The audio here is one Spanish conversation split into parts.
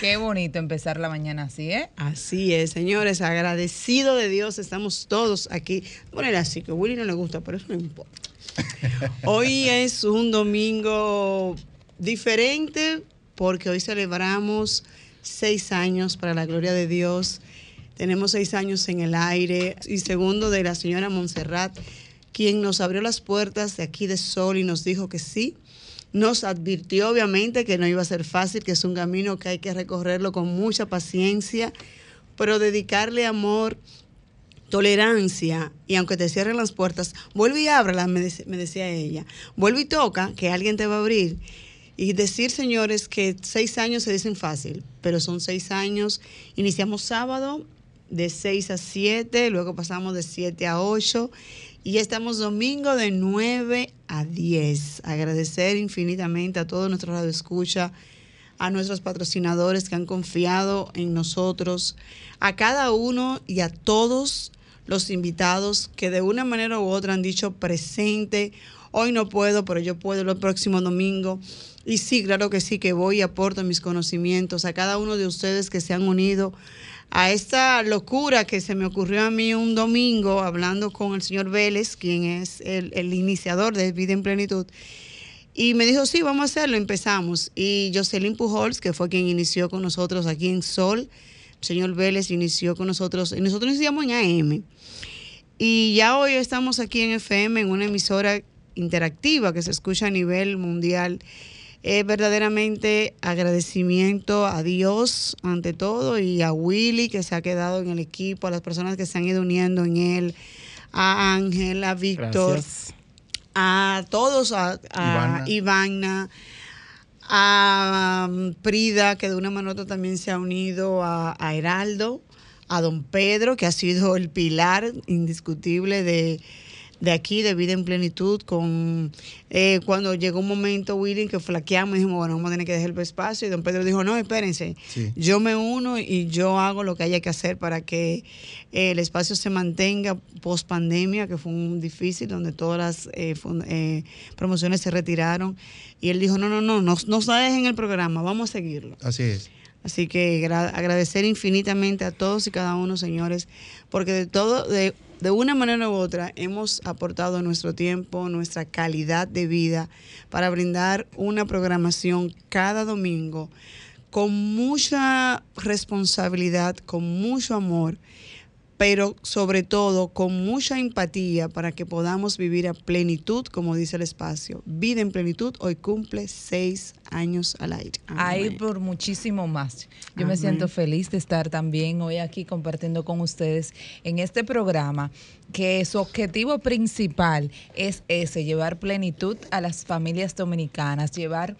Qué bonito empezar la mañana así, ¿eh? Así es, señores, agradecido de Dios, estamos todos aquí. Poner así, que a Willy no le gusta, pero eso no importa. Hoy es un domingo diferente porque hoy celebramos seis años para la gloria de Dios. Tenemos seis años en el aire y segundo de la señora Montserrat, quien nos abrió las puertas de aquí de Sol y nos dijo que sí. Nos advirtió obviamente que no iba a ser fácil, que es un camino que hay que recorrerlo con mucha paciencia, pero dedicarle amor, tolerancia y aunque te cierren las puertas, vuelve y ábrela, me, me decía ella. Vuelve y toca, que alguien te va a abrir. Y decir, señores, que seis años se dicen fácil, pero son seis años. Iniciamos sábado de 6 a 7, luego pasamos de 7 a 8 y estamos domingo de 9 a 10. Agradecer infinitamente a todos nuestros radioescucha, a nuestros patrocinadores que han confiado en nosotros, a cada uno y a todos los invitados que de una manera u otra han dicho presente, hoy no puedo, pero yo puedo el próximo domingo. Y sí, claro que sí, que voy y aporto mis conocimientos a cada uno de ustedes que se han unido a esta locura que se me ocurrió a mí un domingo hablando con el señor Vélez, quien es el, iniciador de Vida en Plenitud. Y me dijo, sí, vamos a hacerlo, empezamos. Y Jocelyn Pujols, que fue quien inició con nosotros aquí en Sol, el señor Vélez inició con nosotros, y nosotros iniciamos en AM. Y ya hoy estamos aquí en FM, en una emisora interactiva que se escucha a nivel mundial. Es verdaderamente agradecimiento a Dios ante todo y a Willy que se ha quedado en el equipo, a las personas que se han ido uniendo en él, a Ángel, a Víctor, a todos, a, a Ivana. Ivana, a um, Prida, que de una u otra también se ha unido, a, a Heraldo, a don Pedro, que ha sido el pilar indiscutible de, de aquí, de vida en plenitud, con eh, cuando llegó un momento, Willy, que flaqueamos, dijimos, bueno, vamos a tener que dejar el espacio, y don Pedro dijo, no, espérense, Sí. yo me uno y yo hago lo que haya que hacer para que eh, el espacio se mantenga post pandemia, que fue un difícil, donde todas las eh, fun- eh, promociones se retiraron. Y él dijo, no, no, no, no, no dejen el programa, vamos a seguirlo. Así es. Así que gra- agradecer infinitamente a todos y cada uno, señores, porque de todo, de, de una manera u otra, hemos aportado nuestro tiempo, nuestra calidad de vida para brindar una programación cada domingo con mucha responsabilidad, con mucho amor, pero sobre todo con mucha empatía para que podamos vivir a plenitud, como dice el espacio. Vida en plenitud hoy cumple seis años al aire. Ahí Amén. por muchísimo más. Yo me siento feliz de estar también hoy aquí compartiendo con ustedes en este programa que su objetivo principal es ese, llevar plenitud a las familias dominicanas, llevar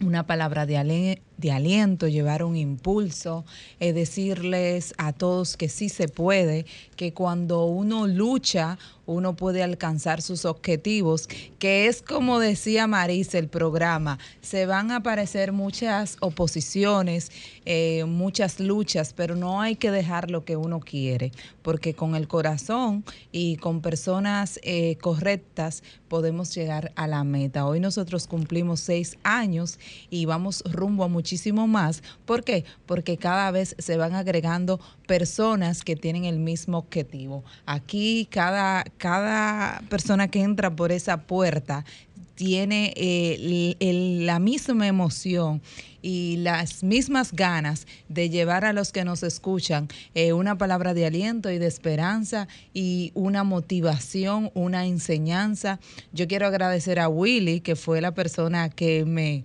una palabra de, ale- de aliento, llevar un impulso, eh, decirles a todos que sí se puede, que cuando uno lucha, uno puede alcanzar sus objetivos, que es como decía Marisa el programa, se van a aparecer muchas oposiciones, eh, muchas luchas, pero no hay que dejar lo que uno quiere, porque con el corazón y con personas eh, correctas podemos llegar a la meta. Hoy nosotros cumplimos seis años y vamos rumbo a muchísimo más. ¿Por qué? Porque cada vez se van agregando personas que tienen el mismo objetivo. Aquí cada, cada persona que entra por esa puerta tiene eh, el- la misma emoción y las mismas ganas de llevar a los que nos escuchan eh, una palabra de aliento y de esperanza y una motivación, una enseñanza. Yo quiero agradecer a Willy, que fue la persona que me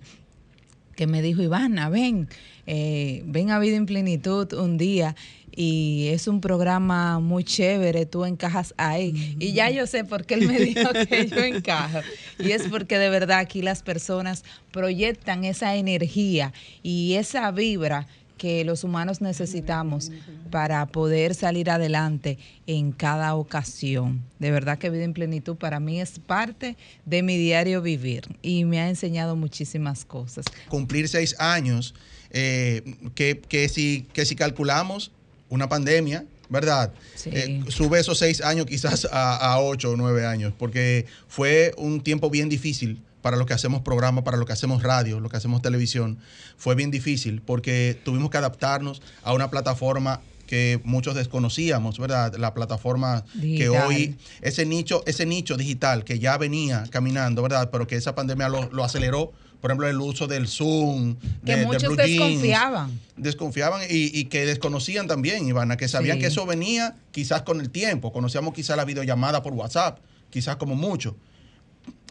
que me dijo, Ivana, ven, eh, ven a Vida en Plenitud un día. Y es un programa muy chévere, tú encajas ahí. Y ya yo sé por qué él me dijo que yo encajo. Y es porque de verdad aquí las personas proyectan esa energía y esa vibra que los humanos necesitamos para poder salir adelante en cada ocasión. De verdad que Vida en Plenitud para mí es parte de mi diario vivir y me ha enseñado muchísimas cosas. cumplir seis años, eh, que, que si, que si calculamos una pandemia, ¿verdad? Sí. Eh, sube esos seis años quizás a, a ocho o nueve años, porque fue un tiempo bien difícil para los que hacemos programas, para los que hacemos radio, los que hacemos televisión. Fue bien difícil porque tuvimos que adaptarnos a una plataforma que muchos desconocíamos, ¿verdad? La plataforma que hoy, ese nicho, ese nicho digital que ya venía caminando, ¿verdad? Pero que esa pandemia lo, lo aceleró. Por ejemplo, el uso del Zoom, Que de- de muchos Blue Jeans. desconfiaban. Desconfiaban y, y que desconocían también, Ivana, que sabían Sí. que eso venía quizás con el tiempo. Conocíamos quizás la videollamada por WhatsApp, quizás como mucho.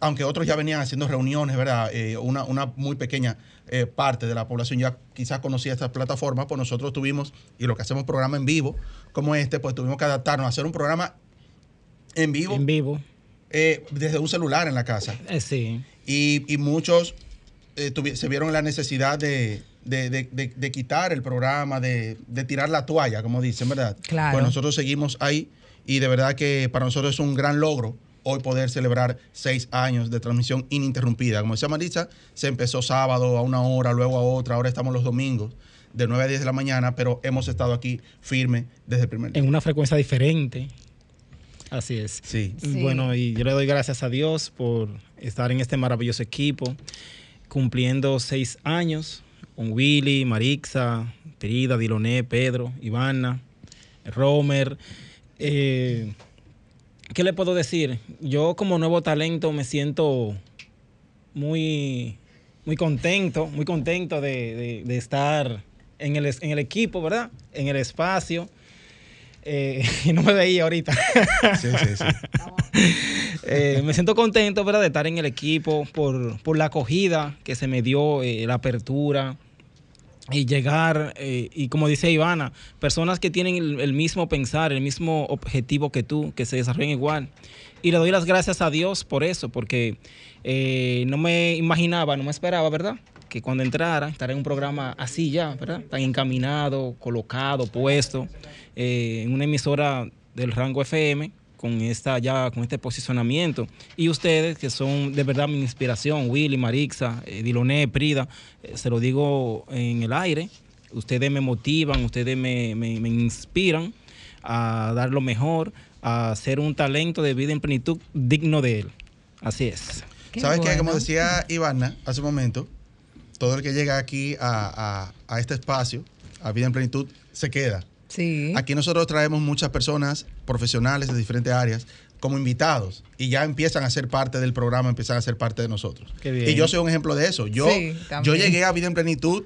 Aunque otros ya venían haciendo reuniones, ¿verdad? Eh, una, una muy pequeña eh, parte de la población ya quizás conocía estas plataformas, pues nosotros tuvimos, y lo que hacemos programa en vivo como este, pues tuvimos que adaptarnos a hacer un programa en vivo, En vivo. eh, desde un celular en la casa sí. y, y muchos se vieron la necesidad de, de- de- de- de quitar el programa, de, de tirar la toalla, como dicen, ¿verdad? Claro. Pues nosotros seguimos ahí y de verdad que para nosotros es un gran logro hoy poder celebrar seis años de transmisión ininterrumpida. Como decía Marisa, se empezó sábado a una hora, luego a otra, ahora estamos los domingos de 9 a 10 de la mañana, pero hemos estado aquí firme desde el primer día. En una frecuencia diferente. Así es. Sí. Sí. Bueno, y yo le doy gracias a Dios por estar en este maravilloso equipo, cumpliendo seis años con Willy, Marixa, Perida, Diloné, Pedro, Ivana, Romer. Eh, ¿Qué le puedo decir? Yo como nuevo talento me siento muy, muy contento, muy contento de, de- de estar en el, en el equipo, ¿verdad? En el espacio. Eh, y no me veía ahorita. Sí, sí, sí. Eh, me siento contento, ¿verdad? De estar en el equipo por, por la acogida que se me dio, eh, la apertura y llegar, eh, y como dice Ivana, personas que tienen el, mismo pensar, el mismo objetivo que tú, que se desarrollen igual. Y le doy las gracias a Dios por eso, porque eh, no me imaginaba, no me esperaba, ¿verdad? Que cuando entrara, estar en un programa así ya, ¿verdad? Tan encaminado, colocado, puesto, eh, en una emisora del rango FM, con esta ya con este posicionamiento y ustedes que son de verdad mi inspiración Willy Marixa eh, Diloné Prida eh, se lo digo en el aire ustedes me motivan ustedes me, me- me inspiran a dar lo mejor a ser un talento de vida en plenitud digno de él así es Qué ¿Sabes qué? Como bueno. decía Ivana hace un momento, todo el que llega aquí a, a- a este espacio, a Vida en Plenitud, se queda. Sí. Aquí nosotros traemos muchas personas profesionales de diferentes áreas como invitados y ya empiezan a ser parte del programa, empiezan a ser parte de nosotros. Qué bien. Y yo soy un ejemplo de eso. Yo, Sí, yo llegué a Vida en Plenitud,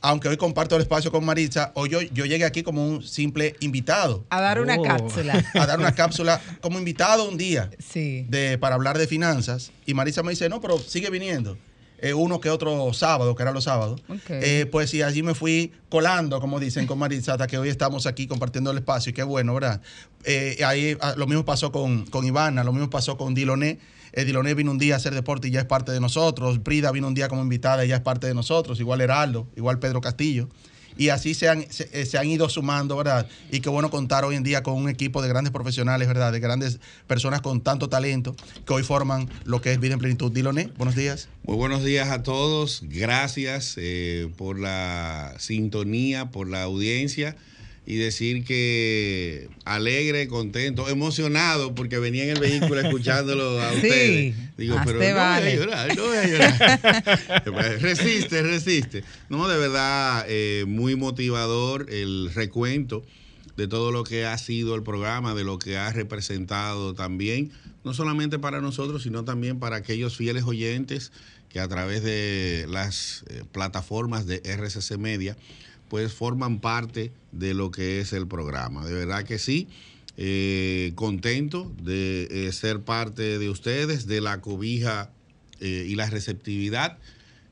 aunque hoy comparto el espacio con Maritza, hoy yo, yo llegué aquí como un simple invitado, A dar una Oh. cápsula. a dar una cápsula como invitado un día Sí. de, para hablar de finanzas. Y Marisa me dice, no, pero sigue viniendo. Eh, uno que otro sábado, que eran los sábados. Ok. Eh, pues sí, allí me fui colando, como dicen con hasta que hoy estamos aquí compartiendo el espacio. Y qué bueno, ¿verdad? Eh, ahí ah, lo mismo pasó con, con Ivana, lo mismo pasó con Diloné. Eh, Diloné vino un día a hacer deporte y ya es parte de nosotros. Prida vino un día como invitada y ya es parte de nosotros. Igual Heraldo, igual Pedro Castillo. Y así se han, se, eh, se han ido sumando, ¿verdad? Y qué bueno contar hoy en día con un equipo de grandes profesionales, ¿verdad? De grandes personas con tanto talento que hoy forman lo que es Vida en Plenitud. Diloné, buenos días. Muy buenos días a todos. Gracias eh, por la sintonía, por la audiencia y decir que alegre, contento, emocionado porque venía en el vehículo escuchándolo a Sí, ustedes. Digo, pero no vale. voy a llorar, no voy a llorar. resiste, resiste. No, de verdad, eh, muy motivador el recuento de todo lo que ha sido el programa, de lo que ha representado también, no solamente para nosotros, sino también para aquellos fieles oyentes que a través de las eh, plataformas de RCC Media, pues forman parte de lo que es el programa. De verdad que sí, eh, contento de eh, ser parte de ustedes, de la cobija eh, y la receptividad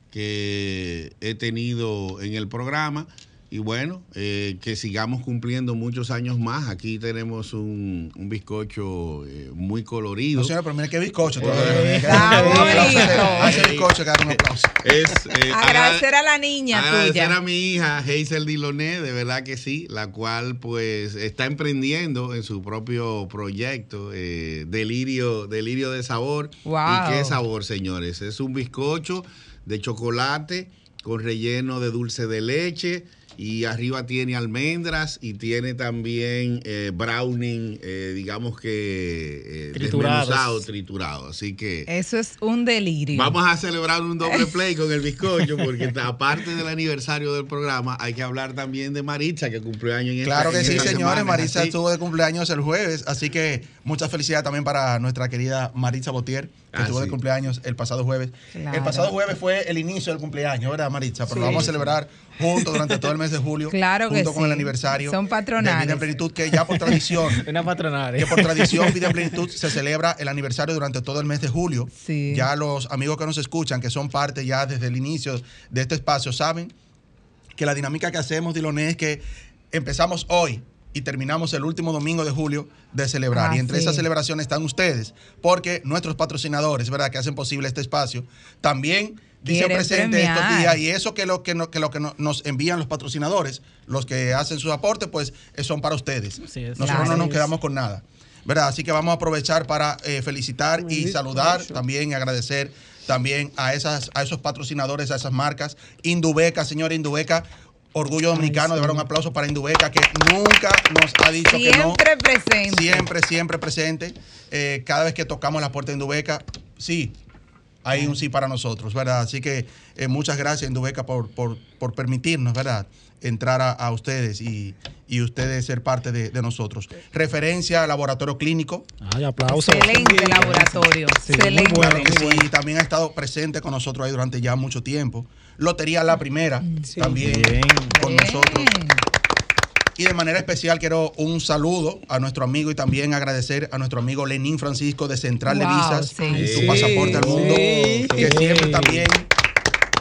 que he tenido en el programa y bueno, eh, que sigamos cumpliendo muchos años más. Aquí tenemos un, un bizcocho eh, muy colorido. No, señora, pero mira qué bizcocho. Eh, Está bonito. Hace bizcocho, que dar un aplauso. Es, eh, Agradecer a la niña Agradecer tuya. a mi hija Hazel Diloné, de verdad que sí, la cual pues está emprendiendo en su propio proyecto, eh, Delirio, Delirio de Sabor. Wow. ¿Y qué sabor, señores? Es un bizcocho de chocolate con relleno de dulce de leche. Y arriba tiene almendras y tiene también eh, browning, eh, digamos que eh, desmenuzado, triturado. Así que Eso es un delirio. Vamos a celebrar un doble play con el bizcocho, porque aparte del aniversario del programa, hay que hablar también de Maritza, que cumplió año en esta Claro que en sí, esta señores. semana, ¿así? estuvo de cumpleaños el jueves, así que mucha felicidad también para nuestra querida Maritza Botier, que Ah, estuvo de sí. cumpleaños el pasado jueves. Claro. El pasado jueves fue el inicio del cumpleaños, ¿verdad, Maritza? Pero lo vamos a celebrar juntos durante todo el mes de julio, Claro que junto con sí. el aniversario Son de patronales. Vida en Plenitud, que ya por tradición Una patronaria. que por tradición Vida en Plenitud se celebra el aniversario durante todo el mes de julio. Sí. Ya los amigos que nos escuchan, que son parte ya desde el inicio de este espacio, saben que la dinámica que hacemos, Diloné, es que empezamos hoy y terminamos el último domingo de julio de celebrar. Ah, y entre sí. esas celebraciones están ustedes, porque nuestros patrocinadores, ¿verdad?, que hacen posible este espacio, también dicen Quieren presente estos días. Y eso que lo que, no- que, lo que no- nos envían los patrocinadores, los que hacen sus aportes, pues eh, son para ustedes. Nosotros Claro. no nos quedamos con nada. ¿verdad? Así que vamos a aprovechar para eh, felicitar y saludar también y agradecer también a, esas, a esos patrocinadores, a esas marcas. Indubeca, señora Indubeca, Orgullo Dominicano, de verdad un aplauso para Indubeca, que nunca nos ha dicho que no. Siempre presente. Siempre, siempre presente. Eh, cada vez que tocamos la puerta de Indubeca, sí, hay un sí para nosotros, ¿verdad? Así que eh, muchas gracias, Indubeca, por, por, por permitirnos, ¿verdad? Entrar a, a ustedes y, y ustedes ser parte de, de nosotros. Referencia al laboratorio clínico. Ay, aplausos. Excelente laboratorio. Sí, muy Excelente. bueno. Sí, también ha estado presente con nosotros ahí durante ya mucho tiempo. Lotería La Primera, también Bien. con Bien. nosotros. Y de manera especial quiero un saludo a nuestro amigo y también agradecer a nuestro amigo Lenín Francisco de Central de Wow, Visas, sí. Sí, pasaporte al mundo, sí. que Sí. siempre también,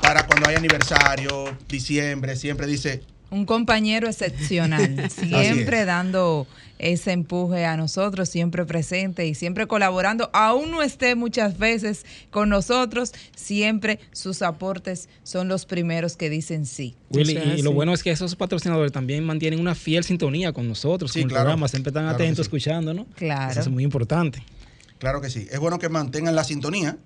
para cuando hay aniversario, diciembre, siempre dice, Un compañero excepcional, siempre es. dando ese empuje a nosotros, siempre presente y siempre colaborando, aún no esté muchas veces con nosotros, siempre sus aportes son los primeros que dicen sí. Willy, O sea, y lo sí. bueno es que esos patrocinadores también mantienen una fiel sintonía con nosotros, Sí, con el claro. programa, siempre están Claro atentos sí. escuchando, ¿no? Claro. Eso es muy importante. Claro que sí. Es bueno que mantengan la sintonía,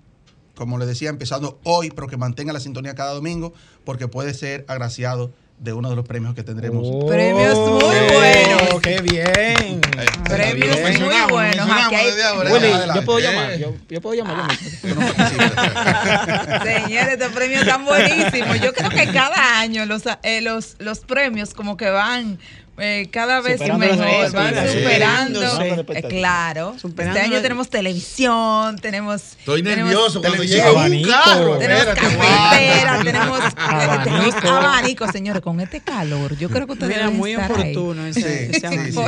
como les decía, empezando hoy, pero que mantengan la sintonía cada domingo, porque puede ser agraciado de uno de los premios que tendremos. Premios muy Oh, buenos. ¡Qué bien! Premios muy buenos. Aquí hay- desde ahora. Willy, adelante. yo puedo Eh. llamar. Yo, yo puedo llamar. yo mismo. Señores, estos premios están buenísimos. Yo creo que cada año los, eh, los, los premios como que van eh, cada vez Superando las mejor, van superando. Sí. Eh, claro. Superando este año la- tenemos televisión, tenemos... Estoy tenemos- nervioso cuando llega un Abanico. carro. Tenemos cafetera, tenemos Abanico. tenemos abanico, señores, con este calor. Yo creo que ustedes Mira, muy estar ahí. oportuno ese, Sí, ese sí.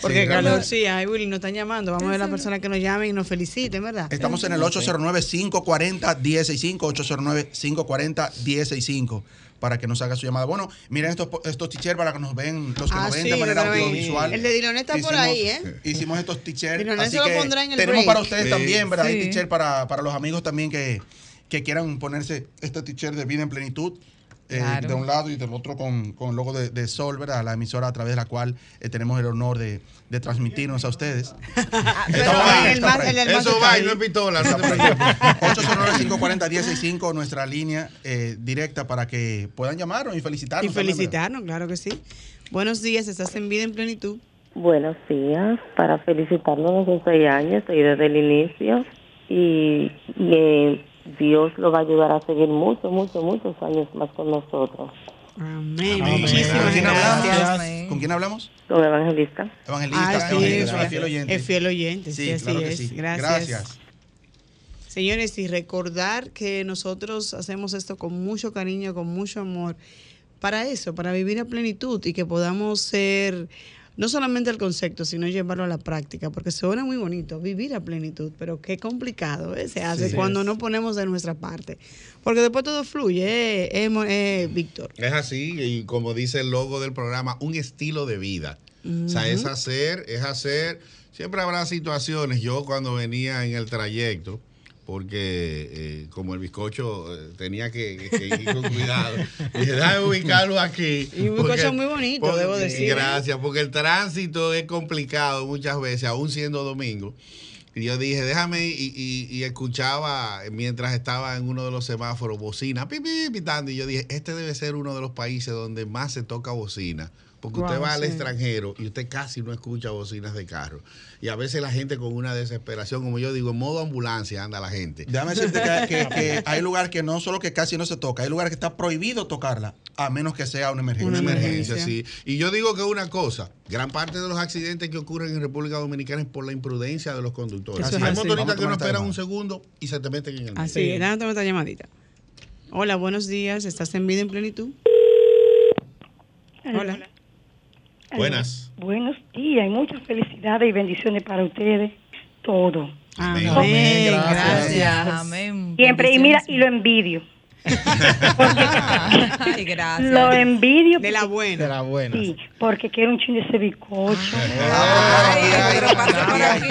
Porque Sí, calor sí hay, Willy, nos están llamando. Vamos a ver la persona que nos llamen y nos feliciten, ¿verdad? Estamos en el 809-540-165, 809-540-165 para que nos haga su llamada. Bueno, miren estos, estos t-shirts para que nos ven, los que Ah, nos ven sí, de manera audiovisual. El de Diloné está por ahí, ¿eh? Hicimos estos t-shirts. Diloné así se lo que pondrá en el tenemos break. para ustedes Sí. también, ¿verdad? Hay t-shirt para, para los amigos también que, que quieran ponerse este t-shirt de vida en plenitud. Eh, Claro. de un lado y del otro con, con el logo de, de Sol, ¿verdad? La emisora a través de la cual eh, tenemos el honor de, de transmitirnos a ustedes. Ah, por ahí, el más- Eso va y no es pistola. Está no te por ahí. preocupes. 809-540-165, nuestra línea eh, directa para que puedan llamarnos y felicitarnos. Y también, felicitarnos, claro que sí. Buenos días, estás en vida en plenitud. Buenos días, para felicitarnos en seis años, y desde el inicio, y, y, eh, Dios lo va a ayudar a seguir muchos, muchos, muchos años más con nosotros. Amén. Amén. Muchísimas ¿Con quién hablamos? gracias. ¿Con quién hablamos? Evangelista, Evangelista. Ah, sí, Evangelista, es, fiel oyente. es fiel oyente, sí, Sí, así claro es. sí. Gracias. Señores, y recordar que nosotros hacemos esto con mucho cariño, con mucho amor, para eso, para vivir a plenitud y que podamos ser no solamente el concepto, sino llevarlo a la práctica, porque suena muy bonito, vivir a plenitud, pero qué complicado ¿eh? se hace Sí. cuando no ponemos de nuestra parte. Porque después todo fluye, eh, eh, eh, Víctor. Es así, y como dice el logo del programa, un estilo de vida. O sea, es hacer, es hacer. Siempre habrá situaciones. Yo cuando venía en el trayecto, porque eh, como el bizcocho eh, tenía que, que ir con cuidado, dije, déjame ubicarlo aquí. Y un bizcocho muy bonito, debo decir. Gracias, porque el tránsito es complicado muchas veces, aún siendo domingo. Y yo dije, déjame, y, y- y escuchaba mientras estaba en uno de los semáforos bocina, pi, pi, pitando. Y yo dije, este debe ser uno de los países donde más se toca bocina. Porque usted va al extranjero y usted casi no escucha bocinas de carro. Y a veces la gente con una desesperación, como yo digo, en modo ambulancia anda la gente. Déjame decirte que, que- que hay lugares que no solo que casi no se toca, hay lugares que está prohibido tocarla, a menos que sea una emergencia. Una emergencia, sí. Y yo digo que una cosa, gran parte de los accidentes que ocurren en República Dominicana es por la imprudencia de los conductores. Eso es Hay motoristas que no esperan un segundo y se te meten en el Así, Sí. es, déjame tomar esta llamadita. Hola, buenos días, ¿estás en vida en plenitud? Hola. Buenas. Buenos días y muchas felicidades y bendiciones para ustedes. Todo. Amén. Amén, Gracias. gracias. Amén. Siempre. Y mira, y lo envidio. Ay, gracias. Lo envidio. De la porque- buena. De la buena. Sí, porque quiero un chin de ese bizcocho. Ay, Ay, pero ay, pasa por ay. aquí.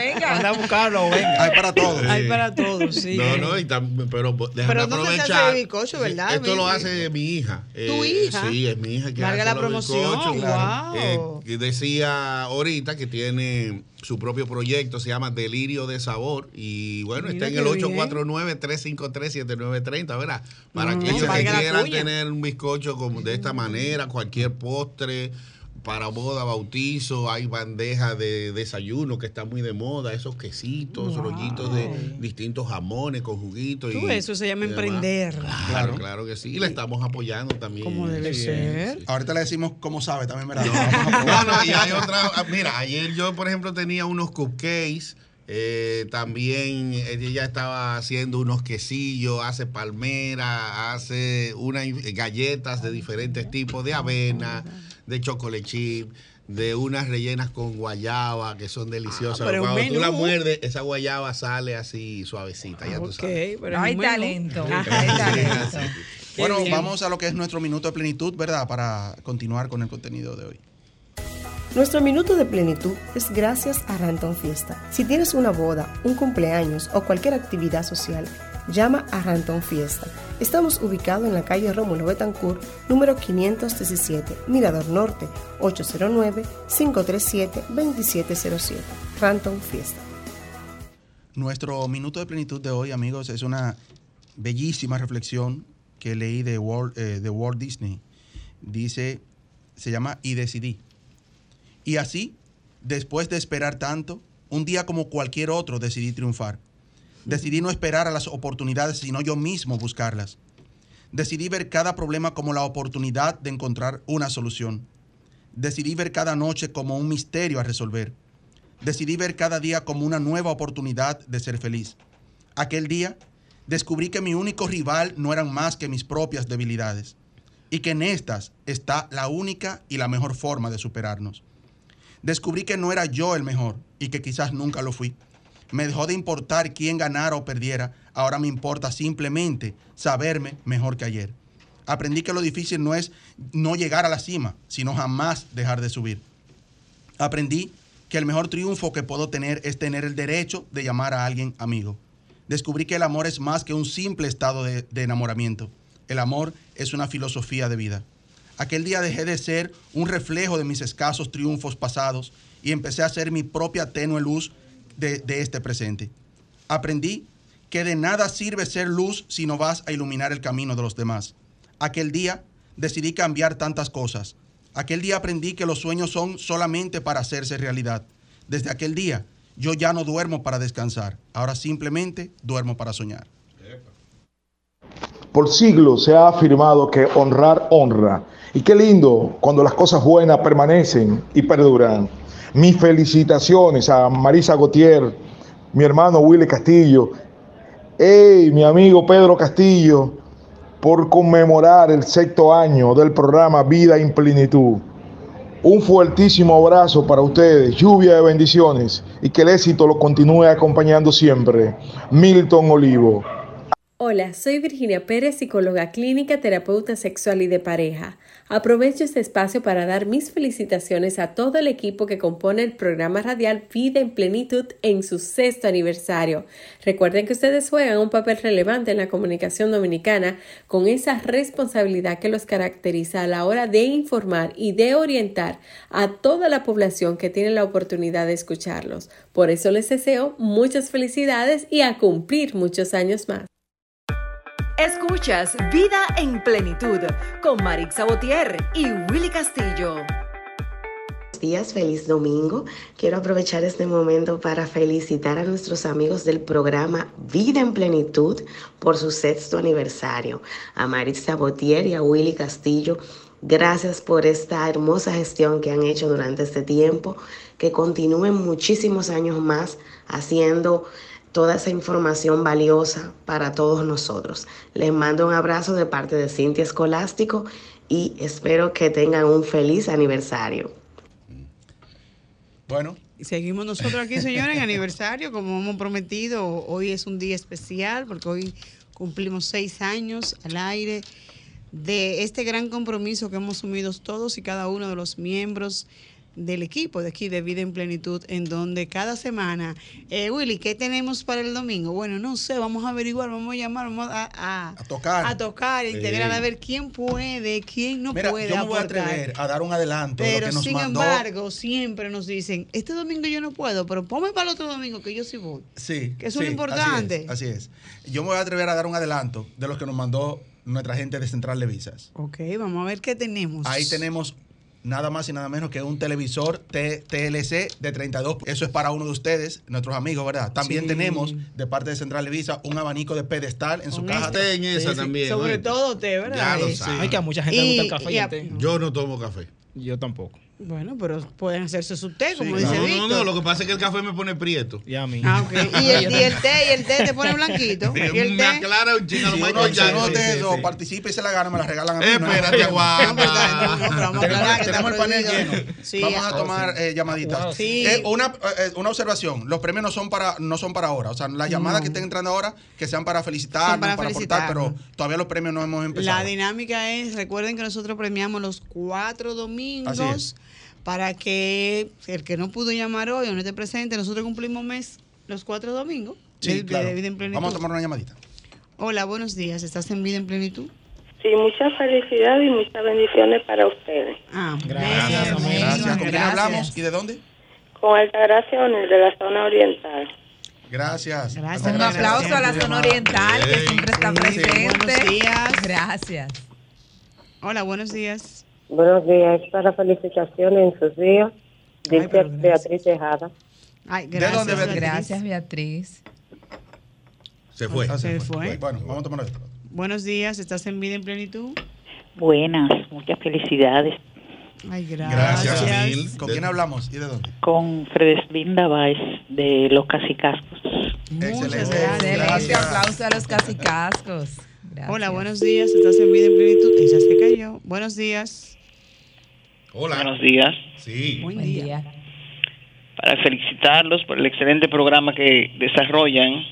Venga. Anda a buscarlo, venga. Hay para todos. Hay para todos, sí. No, no, y tam- pero déjame Pero ¿dónde se hace aprovechar. el bizcocho, verdad? Esto lo Mi- hace mi hija. ¿Tu hija? Sí, es mi hija que Valga hace la los promoción, bizcochos. wow. Eh, decía ahorita que tiene su propio proyecto, se llama Delirio de Sabor. Y bueno, Mira está en el qué bien. 849-353-7930, ¿verdad? Para No, aquellos que la quieran tener un bizcocho como de esta manera, cualquier postre. Para boda, bautizo, hay bandejas de desayuno que está muy de moda, esos quesitos, rollitos de distintos jamones con juguitos. Tú, y- eso se llama y emprender. Claro, claro que sí. Y le estamos apoyando también. Como debe Sí, ser. sí. Ahorita le decimos cómo sabe también, ¿verdad? No, no, y hay otra. ah, Mira, ayer yo, por ejemplo, tenía unos cupcakes. Eh, también ella estaba haciendo unos quesillos, hace palmera, hace unas galletas de diferentes tipos, de avena, de chocolate chip, de unas rellenas con guayaba que son deliciosas. Ah, pero Cuando tú la muerdes, esa guayaba sale así suavecita, ya tú sabes. pero Hay talento. Hay talento. Bueno, vamos a lo que es nuestro minuto de plenitud, ¿verdad? Para continuar con el contenido de hoy. Nuestro minuto de plenitud es gracias a Ranton Fiesta. Si tienes una boda, un cumpleaños o cualquier actividad social, llama a Ranton Fiesta. Estamos ubicados en la calle Rómulo Betancourt, número 517, Mirador Norte, 809-537-2707. Ranton Fiesta. Nuestro minuto de plenitud de hoy, amigos, es una bellísima reflexión que leí de Walt, eh, de Walt Disney. Dice, se llama Y decidí. Y así, después de esperar tanto, un día como cualquier otro decidí triunfar. Decidí no esperar a las oportunidades, sino yo mismo buscarlas. Decidí ver cada problema como la oportunidad de encontrar una solución. Decidí ver cada noche como un misterio a resolver. Decidí ver cada día como una nueva oportunidad de ser feliz. Aquel día descubrí que mi único rival no eran más que mis propias debilidades y que en estas está la única y la mejor forma de superarnos. Descubrí que no era yo el mejor y que quizás nunca lo fui. Me dejó de importar quién ganara o perdiera, ahora me importa simplemente saberme mejor que ayer. Aprendí que lo difícil no es no llegar a la cima, sino jamás dejar de subir. Aprendí que el mejor triunfo que puedo tener es tener el derecho de llamar a alguien amigo. Descubrí que el amor es más que un simple estado de, enamoramiento. El amor es una filosofía de vida. Aquel día dejé de ser un reflejo de mis escasos triunfos pasados y empecé a ser mi propia tenue luz de, de este presente. Aprendí que de nada sirve ser luz si no vas a iluminar el camino de los demás. Aquel día decidí cambiar tantas cosas. Aquel día aprendí que los sueños son solamente para hacerse realidad. Desde aquel día yo ya no duermo para descansar, ahora simplemente duermo para soñar. Por siglos se ha afirmado que honrar honra. Y qué lindo cuando las cosas buenas permanecen y perduran. Mis felicitaciones a Marisa Gautier, mi hermano Willy Castillo, hey, mi amigo Pedro Castillo, por conmemorar el sexto año del programa Vida en Plenitud. Un fuertísimo abrazo para ustedes, lluvia de bendiciones y que el éxito lo continúe acompañando siempre. Milton Olivo. Hola, soy Virginia Pérez, psicóloga clínica, terapeuta sexual y de pareja. Aprovecho este espacio para dar mis felicitaciones a todo el equipo que compone el programa radial Vida en Plenitud en su sexto aniversario. Recuerden que ustedes juegan un papel relevante en la comunicación dominicana con esa responsabilidad que los caracteriza a la hora de informar y de orientar a toda la población que tiene la oportunidad de escucharlos. Por eso les deseo muchas felicidades y a cumplir muchos años más. Escuchas Vida en Plenitud con Marix Sabotier y Willy Castillo. Buenos días, feliz domingo. Quiero aprovechar este momento para felicitar a nuestros amigos del programa Vida en Plenitud por su sexto aniversario. A Marix Sabotier y a Willy Castillo, gracias por esta hermosa gestión que han hecho durante este tiempo. Que continúen muchísimos años más haciendo toda esa información valiosa para todos nosotros. Les mando un abrazo de parte de Cintia Escolástico y espero que tengan un feliz aniversario. Bueno. Seguimos nosotros aquí, señores, en aniversario, como hemos prometido. Hoy es un día especial porque hoy cumplimos seis años al aire de este gran compromiso que hemos asumido todos y cada uno de los miembros del equipo de aquí de Vida en Plenitud, en donde cada semana, eh, Willy, ¿qué tenemos para el domingo? Bueno, no sé, vamos a averiguar, vamos a llamar, vamos a, a, A tocar. a tocar, a integrar, Sí. a ver quién puede, quién no Mira, puede yo me voy a atrever a dar un adelanto de lo Pero que nos sin mandó. embargo, siempre nos dicen, este domingo yo no puedo, pero ponme para el otro domingo que yo sí voy. Sí. Que eso es lo importante. Así es, así es. Yo me voy a atrever a dar un adelanto de los que nos mandó nuestra gente de Central de Visas. Ok, vamos a ver qué tenemos. Ahí tenemos nada más y nada menos que un televisor T- TLC de 32. Eso es para uno de ustedes, nuestros amigos, ¿verdad? También Sí. tenemos de parte de Central de Visa un abanico de pedestal en su Con caja. Té en esa también, Sobre todo té, ¿verdad? Ya lo Sí. sabes. Ay, que a mucha gente le gusta el café y, y el té. Yo no tomo café. Yo tampoco. Bueno, pero pueden hacerse su té, como No, dice no, Víctor. no, lo que pasa es que el café me pone prieto. Y a mí. Ah. Y el, y el té, y el té te pone blanquito. Sí, Y el me té. aclara un chino, lo de Sí, esos sí. participa y se la gana, me la regalan a mí. no hay Espérate, problema. No, no, no, Tenemos, que está tenemos el panel prohibido. lleno. Sí, Vamos a tomar eh, llamaditas. Sí. Eh, una, eh, una observación. Los premios no son para no son para ahora. O sea, las llamadas No. que estén entrando ahora, que sean para felicitarnos, Son para para, aportar, pero todavía los premios no hemos empezado. La dinámica es, recuerden que nosotros premiamos los cuatro Así domingos es. Para que el que no pudo llamar hoy o no esté presente, nosotros cumplimos mes los cuatro domingos Sí, de, de claro. Vida en Plenitud. Vamos a tomar una llamadita. Hola, buenos días. ¿Estás en Vida en Plenitud? Sí, mucha felicidad y muchas bendiciones para ustedes. Ah, Gracias. Gracias. ¿Con quién Gracias. hablamos y de dónde? Con Altagracia Onel de la zona oriental. Gracias. Gracias. Un aplauso a la zona oriental que siempre está Sí, presente. buenos días. Gracias. Hola, buenos días. Buenos días, para felicitaciones en sus días. Dice. Beatriz Tejada. Ay, ¿De gracias. dónde, Beatriz? Gracias, Beatriz. Se fue. Ah, Se fue. Bueno, vamos a tomar esto. Buenos días. ¿Estás en Vida en Plenitud? Buenas, muchas felicidades. Ay, gracias. Gracias, Mil. ¿Con quién hablamos y de dónde? Con Fredeslinda Báez de Los Casicascos. Muchas Excelente. gracias. Excelente Gracias. aplauso a los casicascos. Gracias. Hola, buenos días. ¿Estás en Vida en Plenitud? Ella se cayó. Buenos días. Hola. Buenos días. Sí. Buen Buen día. día. Para felicitarlos por el excelente programa que desarrollan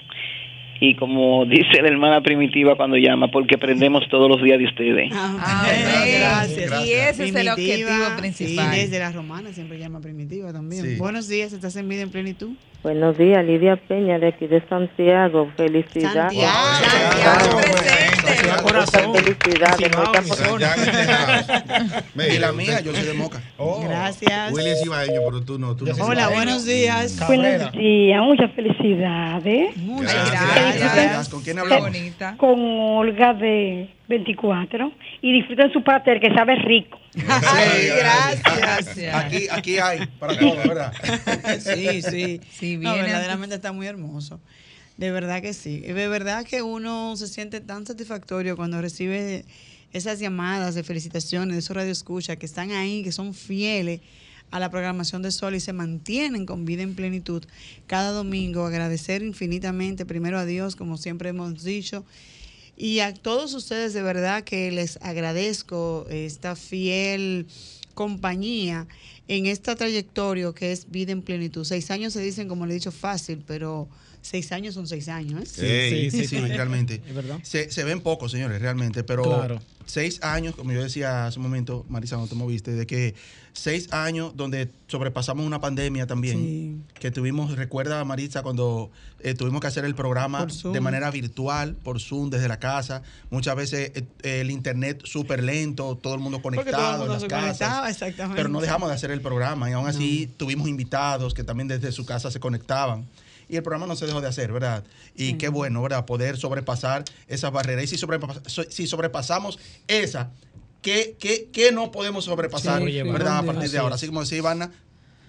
y como dice la hermana primitiva cuando llama, porque aprendemos todos los días de ustedes. Gracias. Y ese es el objetivo principal. Sí, desde la romana siempre llama primitiva también. Sí. Buenos días, ¿estás en vida en plenitud? Buenos días, Lidia Peña de aquí de Santiago. Felicidades. Santiago. Santiago presente. Ya que te- Y la mía, yo soy de Moca. Gracias. Willy es ibaeño, pero tú no. Tú Hola, Cibaeño. buenos días. Cabrera. Buenos días, muchas felicidades. Muchas Gracias. gracias. ¿Con quién hablamos? bonita. Con Olga de 24 y disfruten su pastel que sabe rico. Ay, gracias. Aquí, aquí hay para todos, ¿verdad? Sí, sí. Sí, No, verdaderamente está muy hermoso. De verdad que sí. De verdad que uno se siente tan satisfactorio cuando recibe esas llamadas de felicitaciones de esos radioescuchas que están ahí, que son fieles a la programación de Sol y se mantienen con vida en plenitud cada domingo. Agradecer infinitamente primero a Dios, como siempre hemos dicho, Y a todos ustedes de verdad que les agradezco esta fiel compañía en esta trayectoria que es vida en plenitud. Seis años se dicen, como le he dicho, fácil, pero seis años son seis años. ¿eh? Sí, sí, sí, realmente. Se, se ven pocos, señores, realmente, pero Claro. seis años, como yo decía hace un momento, Marisa, no te moviste, de que seis años donde sobrepasamos una pandemia también, que tuvimos, recuerda Marisa, cuando eh, tuvimos que hacer el programa de manera virtual, por Zoom, desde la casa, muchas veces eh, el internet súper lento, todo el mundo Porque todo el conectado mundo en las casas. Pero no dejamos de hacer el programa y aún así tuvimos invitados que también desde su casa se conectaban. Y el programa no se dejó de hacer, ¿verdad? Y qué bueno, ¿verdad? Poder sobrepasar esas barreras. Y si, sobrepas- so- si sobrepasamos esa, ¿qué, qué, qué no podemos sobrepasar, Sí, ¿verdad? A partir de ahora. Así como decía Ivana,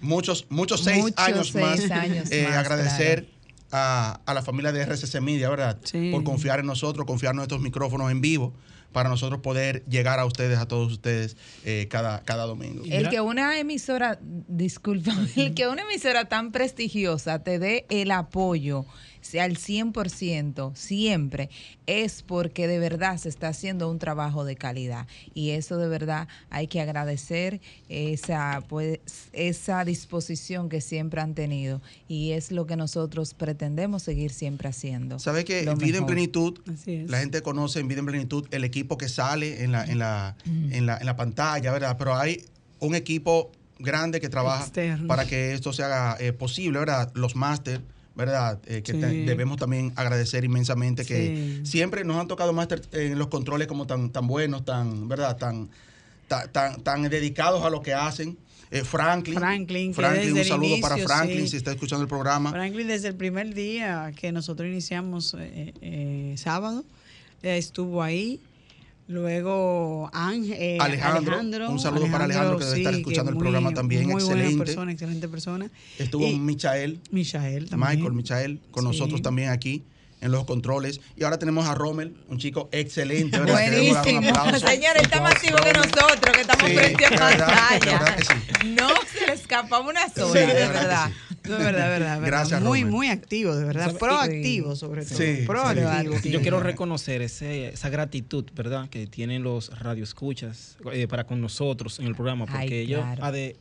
muchos, muchos seis Muchos años más. seis años eh, más, agradecer a, a la familia de RCC Media, ¿verdad? Por confiar en nosotros, confiar en estos micrófonos en vivo para nosotros poder llegar a ustedes, a todos ustedes, eh, cada, cada domingo. El que una emisora, disculpa, el que una emisora tan prestigiosa te dé el apoyo sea al 100% siempre es porque de verdad se está haciendo un trabajo de calidad y eso de verdad hay que agradecer esa pues esa disposición que siempre han tenido y es lo que nosotros pretendemos seguir siempre haciendo. ¿Sabe que Lo Vida en. Plenitud, la gente conoce en Vida en Plenitud el equipo que sale en la, en la, en la, en la pantalla, ¿verdad? Pero hay un equipo grande que trabaja Externo. para que esto se haga eh, posible, ¿verdad? Los máster, ¿verdad? Eh, que Sí. te- debemos también agradecer inmensamente que Sí. siempre nos han tocado máster en los controles como tan, tan buenos, tan, ¿verdad? Tan, tan, tan, tan dedicados a lo que hacen. Eh, Franklin, Franklin, Franklin, un saludo para inicio, Franklin sí. si está escuchando el programa. Franklin, desde el primer día que nosotros iniciamos eh, eh, sábado, eh, estuvo ahí. Luego Ángel, eh, Alejandro, un saludo para Alejandro, que debe estar sí, escuchando el muy- programa también, Muy buena excelente. persona, excelente persona. Estuvo Y Michael, Michael también. Michael, Michael, con Sí. nosotros también aquí en los controles. Y ahora tenemos a Rommel, un chico excelente, ¿verdad? Buenísimo. Señores, está más activo que nosotros, que estamos Sí, frente a pantalla. No se le escapa una sola, de verdad que verdad. De verdad, de verdad. Gracias, Muy, muy activo, de verdad. ¿Sabe? Proactivo, sobre todo. Sí, Proactivo. sí. Yo quiero reconocer ese- esa gratitud, ¿verdad? Que tienen los radioescuchas eh, para con nosotros en el programa, porque Ay, ellos, claro. a de-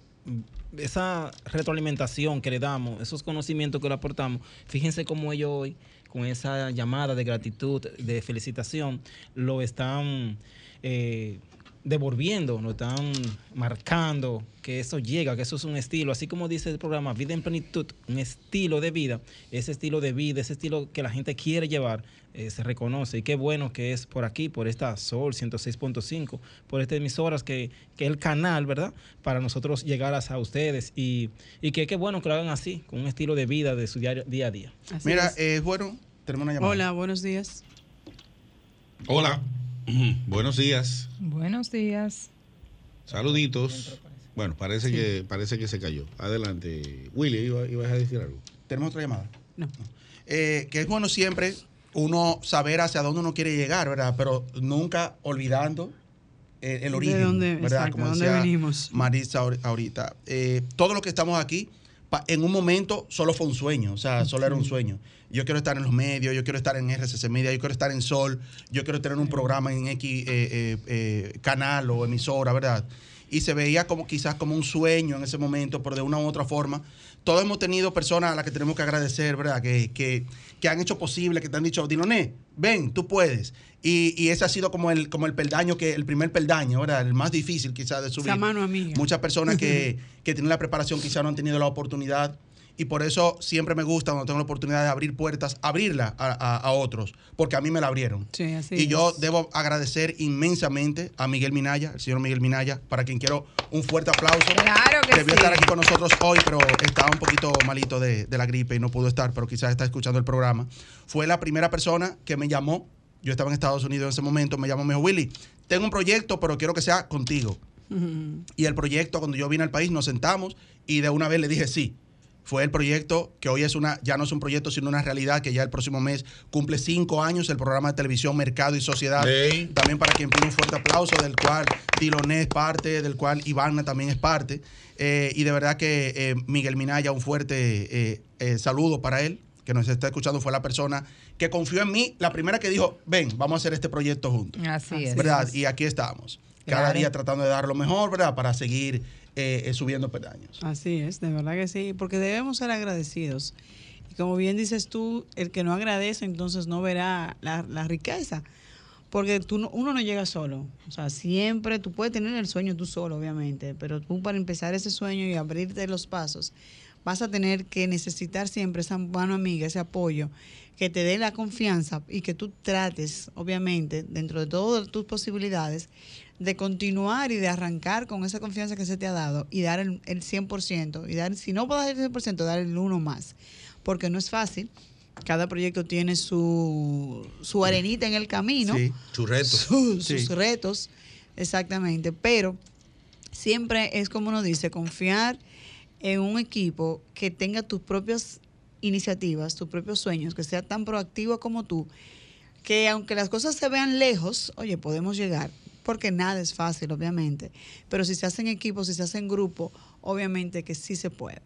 esa retroalimentación que le damos, esos conocimientos que le aportamos, fíjense cómo ellos hoy, con esa llamada de gratitud, de felicitación, lo están eh, devolviendo, lo están marcando, que eso llega, que eso es un estilo, así como dice el programa Vida en Plenitud, un estilo de vida, ese estilo de vida, ese estilo que la gente quiere llevar, eh, se reconoce. Y qué bueno que es por aquí, por esta Sol 106.5, por estas emisoras, que, que es el canal, ¿verdad? Para nosotros llegar hasta ustedes. Y, y que qué bueno que lo hagan así, con un estilo de vida de su diario, día a día. Así Mira, es. eh, bueno, tenemos una llamada. Hola, buenos días. Hola. Buenos días. Buenos días. Saluditos. Bueno, parece que parece que se cayó. Adelante. Willy, iba- ibas a decir algo. ¿Tenemos otra llamada? No. Eh, que es bueno siempre uno saber hacia dónde uno quiere llegar, ¿verdad? Pero nunca olvidando eh, el De origen, dónde- ¿verdad? exacto, dónde venimos. Marisa ahor- ahorita. Eh, todo lo que estamos aquí, pa- en un momento solo fue un sueño, o sea, solo era un sueño. Yo quiero estar en los medios, yo quiero estar en RCC Media, yo quiero estar en Sol, yo quiero tener un programa en X eh, eh, eh, canal o emisora, ¿verdad? Y se veía como quizás como un sueño en ese momento, pero de una u otra forma. Todos hemos tenido personas a las que tenemos que agradecer, ¿verdad? Que, que, que han hecho posible, que te han dicho, Diloné, ven, tú puedes. Y, y ese ha sido como el, como el peldaño, que, el primer peldaño, ¿verdad? El más difícil quizás de subir. Esa mano amiga. Muchas personas que, que tienen la preparación quizás no han tenido la oportunidad. Y por eso siempre me gusta cuando tengo la oportunidad de abrir puertas, abrirla a, a- a otros, porque a mí me la abrieron. Sí, así y yo es. debo agradecer inmensamente a Miguel Minaya, el señor Miguel Minaya, para quien quiero un fuerte aplauso. Claro que Debió sí. estar aquí con nosotros hoy, pero estaba un poquito malito de, de la gripe y no pudo estar, pero quizás está escuchando el programa. Fue la primera persona que me llamó. Yo estaba en Estados Unidos en ese momento, me llamó me dijo, Willy, tengo un proyecto, pero quiero que sea contigo. Y el proyecto, cuando yo vine al país, nos sentamos y de una vez le dije sí. Fue el proyecto que hoy es una, ya no es un proyecto, sino una realidad que ya el próximo mes cumple cinco años el programa de televisión Mercado y Sociedad. También para quien pide un fuerte aplauso, del cual Diloné es parte, del cual Ivana también es parte. Eh, y de verdad que eh, Miguel Minaya, un fuerte eh, eh, saludo para él, que nos está escuchando fue la persona que confió en mí, la primera que dijo, ven, vamos a hacer este proyecto juntos. Así es. ¿Verdad? Y aquí estamos. Cada Claro. día tratando de dar lo mejor, ¿verdad? Para seguir eh, eh, subiendo peldaños. Así es, de verdad que sí, porque debemos ser agradecidos. Y como bien dices tú, el que no agradece entonces no verá la, riqueza, porque tú no- uno no llega solo. O sea, siempre tú puedes tener el sueño tú solo, obviamente, pero tú para empezar ese sueño y abrirte los pasos, vas a tener que necesitar siempre esa mano amiga, ese apoyo, que te dé la confianza y que tú trates, obviamente, dentro de todas tus posibilidades, de continuar y de arrancar con esa confianza que se te ha dado y dar el, el 100% y dar, si no puedes dar el 100%, dar el uno más, porque no es fácil. Cada proyecto tiene su, su arenita en el camino, Sí, sus retos. su- Sí. sus retos, exactamente, pero siempre es como uno dice, confiar en un equipo que tenga tus propias iniciativas, tus propios sueños, que sea tan proactivo como tú, que aunque las cosas se vean lejos, oye, podemos llegar, porque nada es fácil, obviamente, pero si se hacen equipos, si se hacen grupos, obviamente que sí se puede.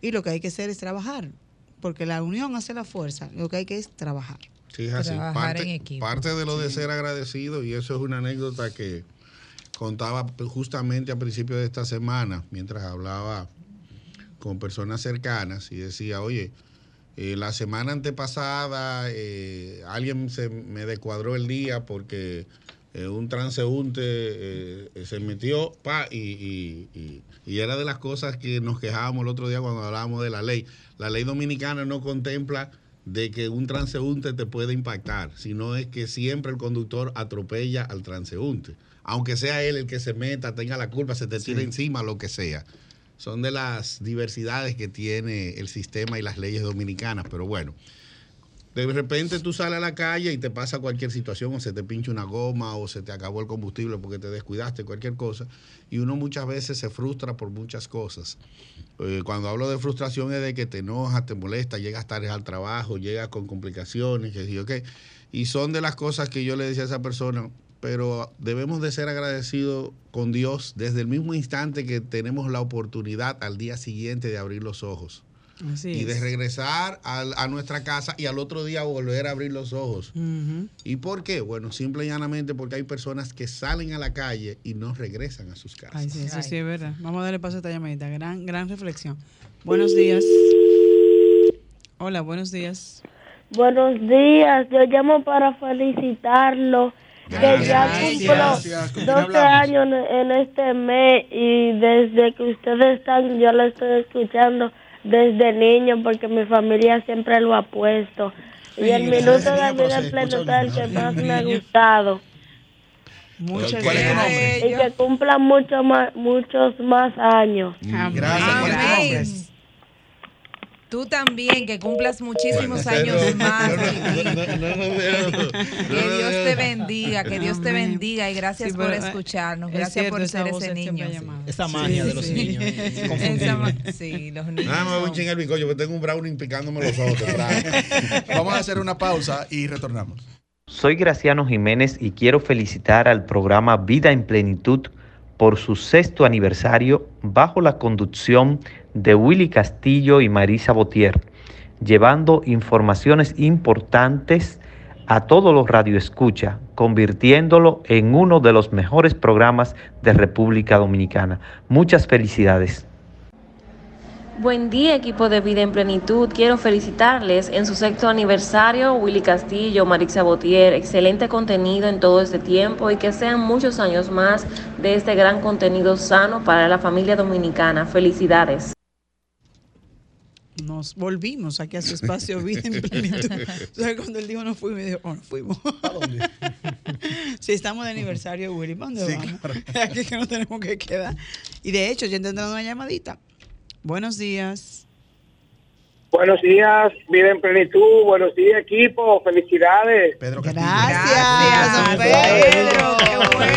Y lo que hay que hacer es trabajar, porque la unión hace la fuerza, lo que hay que es trabajar. Sí, es así. Trabajar Parte, en equipo. parte de lo de ser agradecido, y eso es una anécdota que contaba justamente a principio de esta semana, mientras hablaba con personas cercanas y decía, oye, eh, la semana antepasada eh, alguien se me descuadró el día porque eh, un transeúnte eh, se metió pa, y, y- y- y era de las cosas que nos quejábamos el otro día cuando hablábamos de la ley. La ley dominicana no contempla de que un transeúnte te puede impactar, sino es que siempre el conductor atropella al transeúnte. Aunque sea él el que se meta, tenga la culpa, se te tire encima, lo que sea. Son de las diversidades que tiene el sistema y las leyes dominicanas, pero bueno. De repente tú sales a la calle y te pasa cualquier situación, o se te pincha una goma, o se te acabó el combustible porque te descuidaste, cualquier cosa. Y uno muchas veces se frustra por muchas cosas. Eh, cuando hablo de frustración es de que te enojas, te molesta, llegas tarde al trabajo, llegas con complicaciones, que sí, ok. Y son de las cosas que yo le decía a esa persona, pero debemos de ser agradecidos con Dios desde el mismo instante que tenemos la oportunidad al día siguiente de abrir los ojos Así y de es. regresar a, nuestra casa y al otro día volver a abrir los ojos. ¿Y por qué? Bueno, simple y llanamente porque hay personas que salen a la calle y no regresan a sus casas. Ay, sí, eso sí es verdad. Vamos a darle paso a esta llamadita. Gran, gran reflexión. Buenos días. Hola, buenos días. Buenos días, yo llamo para felicitarlo. Que ya Gracias. cumplo Gracias. ¿Con quién 12 hablamos? años en, en este mes y desde que ustedes están, yo lo estoy escuchando desde niño porque mi familia siempre lo ha puesto. Y el minuto de vida en plenitud es el que más me ha gustado. Muchas ¿Cuál es tu nombre? Y que cumpla mucho más, muchos más años. Gracias. ¿Cuál es tu Amén. Tú también, que cumplas muchísimos Bueno, años más. no, no, Que Dios te bendiga, que Dios te bendiga y gracias Sí, por eh, escucharnos. es Gracias cierto, por ser ese niño. Esa magia de los niños. Esa sí, los niños. Nada más son- un chingar el porque tengo un brownie picándome los ojos. Vamos a hacer una pausa y retornamos. Soy Graciano Jiménez y quiero felicitar al programa Vida en Plenitud por su sexto aniversario bajo la conducción de Willy Castillo y Marisa Botier, llevando informaciones importantes a todos los radioescucha, convirtiéndolo en uno de los mejores programas de República Dominicana. Muchas felicidades. Buen día equipo de Vida en Plenitud. Quiero felicitarles en su sexto aniversario, Willy Castillo, Marixa Botier. Excelente contenido en todo este tiempo y que sean muchos años más de este gran contenido sano para la familia dominicana. Felicidades. Nos volvimos aquí a su espacio Vida en Plenitud. ¿Sabes cuando él dijo no fuimos? Me dijo, oh, no fuimos. ¿A dónde? sí, estamos de aniversario, Willy. ¿Para dónde Sí, vamos? claro. Aquí que nos tenemos que quedar. Y de hecho, ya entrando una llamadita. Buenos días. Buenos días, vida en plenitud. Buenos días, equipo. Felicidades. Pedro Gracias, don Pedro. Qué bueno.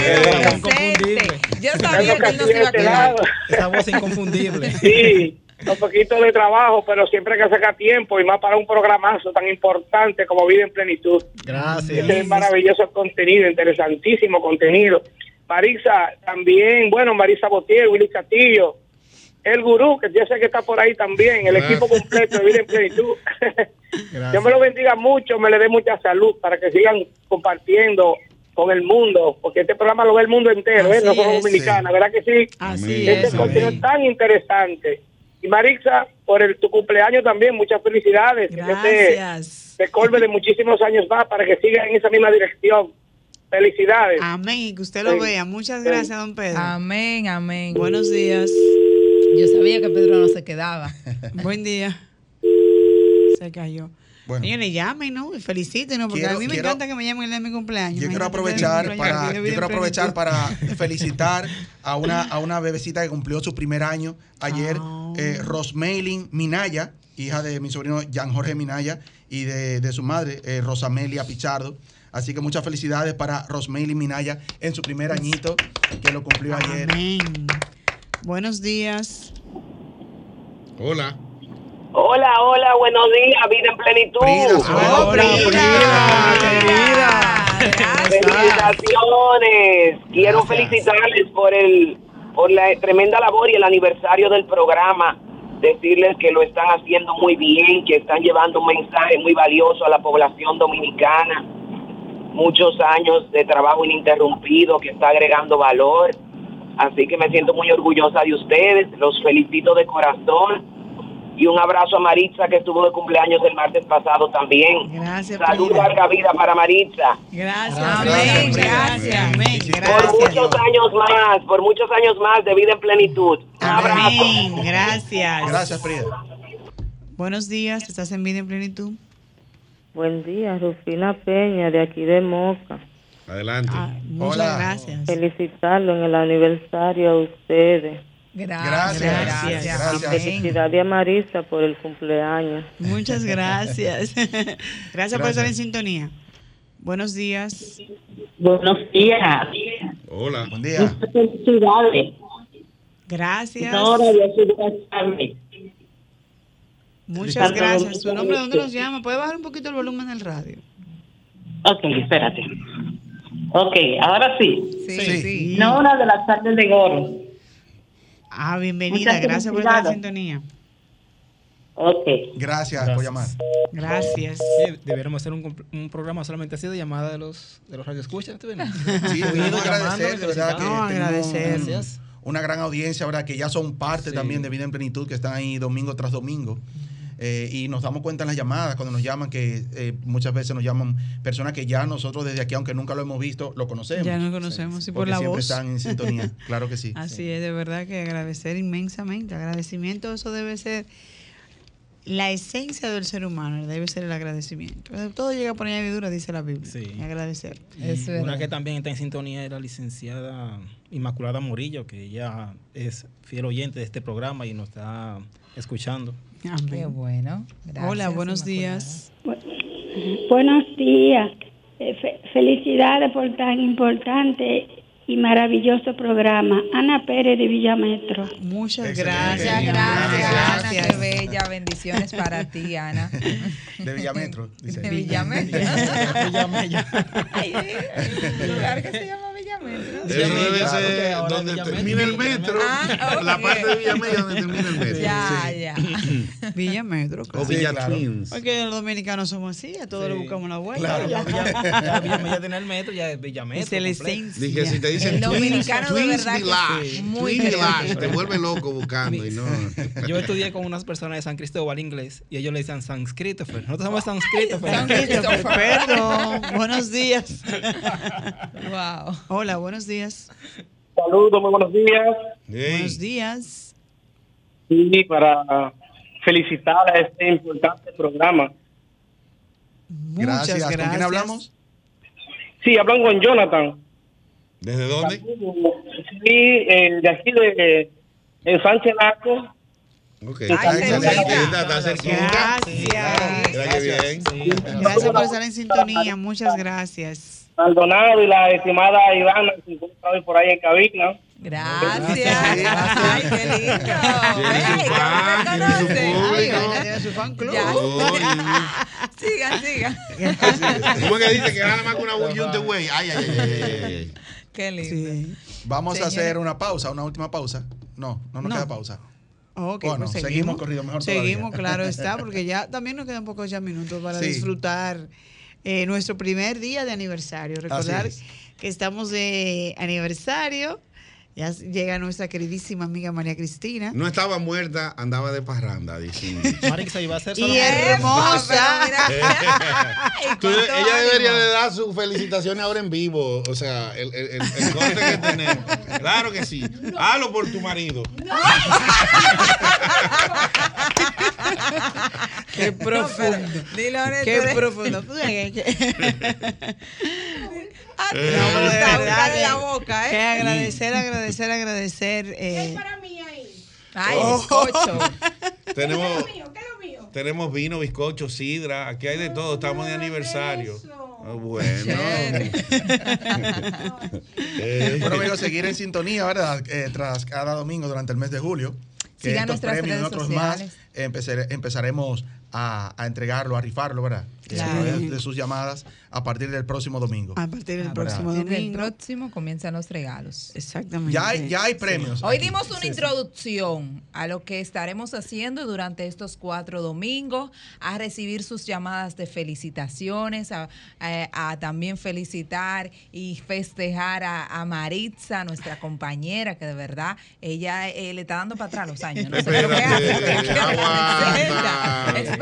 Yo Pedro sabía que él nos iba a este quedar. Esa voz inconfundible. Sí, un poquito de trabajo, pero siempre hay que sacar tiempo y más para un programazo tan importante como Vida en Plenitud. Gracias. Este es maravilloso contenido, interesantísimo contenido. Marisa, también, bueno, Marisa Botier, Willy Castillo, el gurú, que yo sé que está por ahí también, el Gracias. equipo completo de Vida en Plenitud. Dios me lo bendiga mucho, me le dé mucha salud para que sigan compartiendo con el mundo, porque este programa lo ve el mundo entero, ¿eh? No solo es. dominicana, ¿verdad que sí? Así este es, contenido amén. tan interesante. Y Marixa, por el, tu cumpleaños también, muchas felicidades. Que Dios te- Gracias. te colme de muchísimos años más para que siga en esa misma dirección. Felicidades. Amén, y que usted lo Sí. vea. Muchas Sí. gracias, don Pedro. Amén, amén. Buenos días. Yo sabía que Pedro no se quedaba. Buen día. Se cayó. Bueno. Señores, llamen, ¿no? Y Felicítenos, porque Quiero- a mí me quiero- encanta que me llamen el día de mi cumpleaños. Yo quiero aprovechar el día de mi para, cumpleaños, yo vida quiero aprovechar para felicitar a una, a una bebecita que cumplió su primer año ayer, Ah. eh, Rosmaylin Minaya, hija de mi sobrino Jan Jorge Minaya y de, de su madre, eh, Rosamelia Pichardo. Así que muchas felicidades para Rosmaylin Minaya en su primer añito, que lo cumplió ayer. Amén. Buenos días. Hola. Hola, hola, buenos días, vida en plenitud. Hola, Felicitaciones. Quiero felicitarles por el por la tremenda labor y el aniversario del programa. Decirles que lo están haciendo muy bien, que están llevando un mensaje muy valioso a la población dominicana. Muchos años de trabajo ininterrumpido que está agregando valor. Así que me siento muy orgullosa de ustedes. Los felicito de corazón. Y un abrazo a Maritza que estuvo de cumpleaños el martes pasado también. Gracias, Salud, Frida. larga vida para Maritza. Gracias, Amén, gracias. Amén, Por gracias. muchos años más, por muchos años más de vida en plenitud. Un abrazo. Amén, gracias. Gracias, Frida. Buenos días, ¿estás en vida en plenitud? Buen día, Rufina Peña, de aquí de Moca. Adelante. Ah, Muchas Hola. gracias. Felicitarlo en el aniversario a ustedes. Gracias, Gracias, gracias. Felicidades a Marisa por el cumpleaños. Muchas gracias. gracias por estar en sintonía. Buenos días. Buenos días. Hola. Buen día. Felicidades. Gracias. de Muchas gracias. ¿Su nombre de dónde nos llama? ¿Puede bajar un poquito el volumen del radio? Ok, espérate. Ok, ahora sí. Sí, Sí. sí. Nora de las tardes de Goro. Ah, bienvenida. Muchas Gracias por estar en sintonía. Ok. Gracias, por llamar. Gracias. Sí, deberíamos hacer un, programa solamente así de llamada de los, de los radioescuchas. Sí, llamando, agradecer, de verdad, que No, tenemos agradecer. Gracias. una gran audiencia, ¿verdad? Que ya son parte Sí. también de Vida en Plenitud, que están ahí domingo tras domingo. Eh, y nos damos cuenta en las llamadas, cuando nos llaman, que eh, muchas veces nos llaman personas que ya nosotros desde aquí, aunque nunca lo hemos visto, lo conocemos. Ya nos conocemos y por Porque la siempre voz. están en sintonía, claro que sí. Así es, de verdad que agradecer inmensamente. Agradecimiento, eso debe ser la esencia del ser humano, debe ser el agradecimiento. Todo llega por añadidura, dice la Biblia. Sí. Agradecer. Es Una que también está en sintonía es la licenciada Inmaculada Morillo, que ella es fiel oyente de este programa y nos está escuchando. Qué bueno. Gracias, Hola, buenos días. Buenos días. Eh, fe- felicidades por tan importante y maravilloso programa. Ana Pérez de Villametro. Muchas Excelente. gracias. Muchas gracias, Ana. Gracias. Qué bella. Bendiciones para ti, Ana. De Villametro, dice. De Villametro. Villamella. Ay, lugar que se llama Villametro. Eso debe claro, que ser ahora donde termina el metro. Ah. La parte de Villamella donde termina el metro. Ya, ya. Villa Metro. O claro. Sí, Villa claro. Twins. Porque los dominicanos somos así, a todos Sí. le buscamos la vuelta. Claro. ya. Ya Villamella tiene el metro, ya es Villametro. Esa es la completo. esencia. Dije, si te dicen El Twins, dominicano de Twins verdad que Village, sí. Muy Village, te vuelve loco buscando y no. Yo estudié con unas personas de San Cristóbal inglés y ellos le decían San Christopher. Nosotros somos San Christopher. San Christopher, perdón. Buenos días. Wow. Hola, buenos días. Saludos, muy buenos días. Buenos días. Sí, para felicitar a este importante programa. Muchas Gracias. gracias. ¿Con quién hablamos? Sí, hablan con Jonathan. ¿Desde dónde? Sí, eh, de aquí de en Sánchez Naco. Ok, Ay, está cerquita. excelente. Está. Gracias. Qué bien. Gracias por estar en sintonía. Muchas gracias. Maldonado y la estimada Ivana, que se encuentra hoy por ahí en cabina. Gracias. Ay, qué lindo. Tiene su fan, club. Sigan, sigan. ¿Cómo que dice que gana más que una bullunte, güey? Ay, ay, ay. Qué lindo. Sí. Vamos a Señores. hacer una pausa, una última pausa. No, no nos No. queda pausa. Ok, Bueno, pues seguimos corrido, mejor Seguimos, todavía. claro está, porque ya también nos quedan pocos ya minutos para Sí. disfrutar eh, nuestro primer día de aniversario. Recordar es. que estamos de aniversario. Ya llega nuestra queridísima amiga María Cristina. No estaba muerta, andaba de parranda, dicen. Marixa iba a ser Y hermosa. Tú- ella debería de dar sus felicitaciones ahora en vivo. O sea, el, el, el- el corte que tenemos. Claro que sí. Halo por tu marido. Qué profundo. Qué profundo. No, pero de Está verdad la boca, ¿eh? que agradecer, agradecer, agradecer. eh, Ay, Oh. bizcocho. Tenemos, tenemos vino, bizcocho, sidra. Aquí hay de todo. Estamos de aniversario. Ah, Bueno. Eh. Bueno, amigos, seguir en sintonía, ¿verdad? Eh, tras cada domingo durante el mes de julio. Que Sigan estos nuestras premios y otros sociales. más empezare- empezaremos a, a entregarlo, a rifarlo, ¿verdad? Claro. De sus llamadas a partir del próximo domingo. A partir del A próximo partir del domingo. próximo comienzan los regalos. Exactamente. Ya hay, ya hay premios. Hoy dimos una Sí, sí. introducción a lo que estaremos haciendo durante estos cuatro domingos, a recibir sus llamadas de felicitaciones, a, a- a también felicitar y festejar a, a Maritza, nuestra compañera, que de verdad ella eh, le está dando para atrás los años. No sé qué es lo que hace.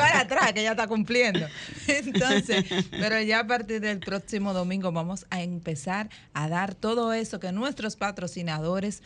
Para atrás que ella está cumpliendo. Entonces, pero ya a partir del próximo domingo vamos a empezar a dar todo eso que nuestros patrocinadores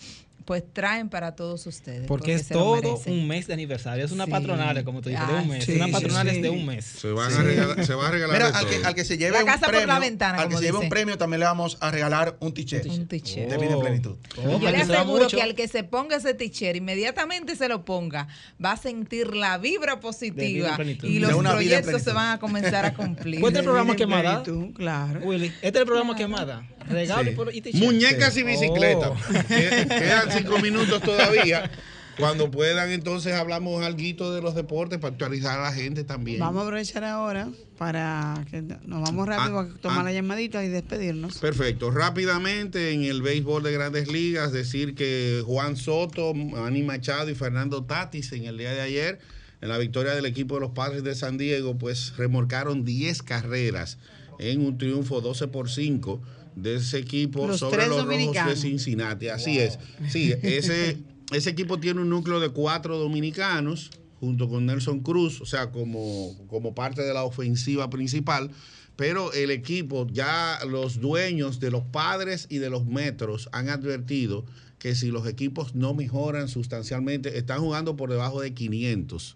pues traen para todos ustedes. Porque es se lo todo un mes de aniversario. Es una Sí. patronal, como tú dices, de Ah, un mes. sí, una patronal sí. es de un mes. Se, van a regalar, se va a regalar Mira, al que, al que se lleve La un casa por premio, la ventana, al que se lleve un premio también le vamos a regalar un t-shirt. Un t-shirt. De vida en plenitud. Oh, Yo le aseguro que al que se ponga ese t-shirt, inmediatamente se lo ponga, va a sentir la vibra De vida positiva y los proyectos se van a comenzar a cumplir. ¿Cuál es el programa que más da? Tú, claro. Willy, este es el programa que más da. Regalo Sí. y por- y t-shirt. Muñecas y bicicleta. Oh. Que- Quedan cinco minutos todavía. Cuando puedan, entonces hablamos algo de los deportes para actualizar a la gente también. Vamos a aprovechar ahora para que nos vamos rápido Ah, a tomar ah. la llamadita y despedirnos. Perfecto. Rápidamente en el béisbol de grandes ligas, decir que Juan Soto, Manny Machado y Fernando Tatis en el día de ayer, en la victoria del equipo de los Padres de San Diego, pues remorcaron 10 carreras en un triunfo 12 por 5 de ese equipo Los sobre los Rojos de. Cincinnati. Así es. Sí, ese, ese equipo tiene un núcleo de cuatro dominicanos junto con Nelson Cruz, o sea, como, como parte de la ofensiva principal. Pero el equipo, ya los dueños de los padres y de los metros han advertido que si los equipos no mejoran sustancialmente, están jugando por debajo de 500.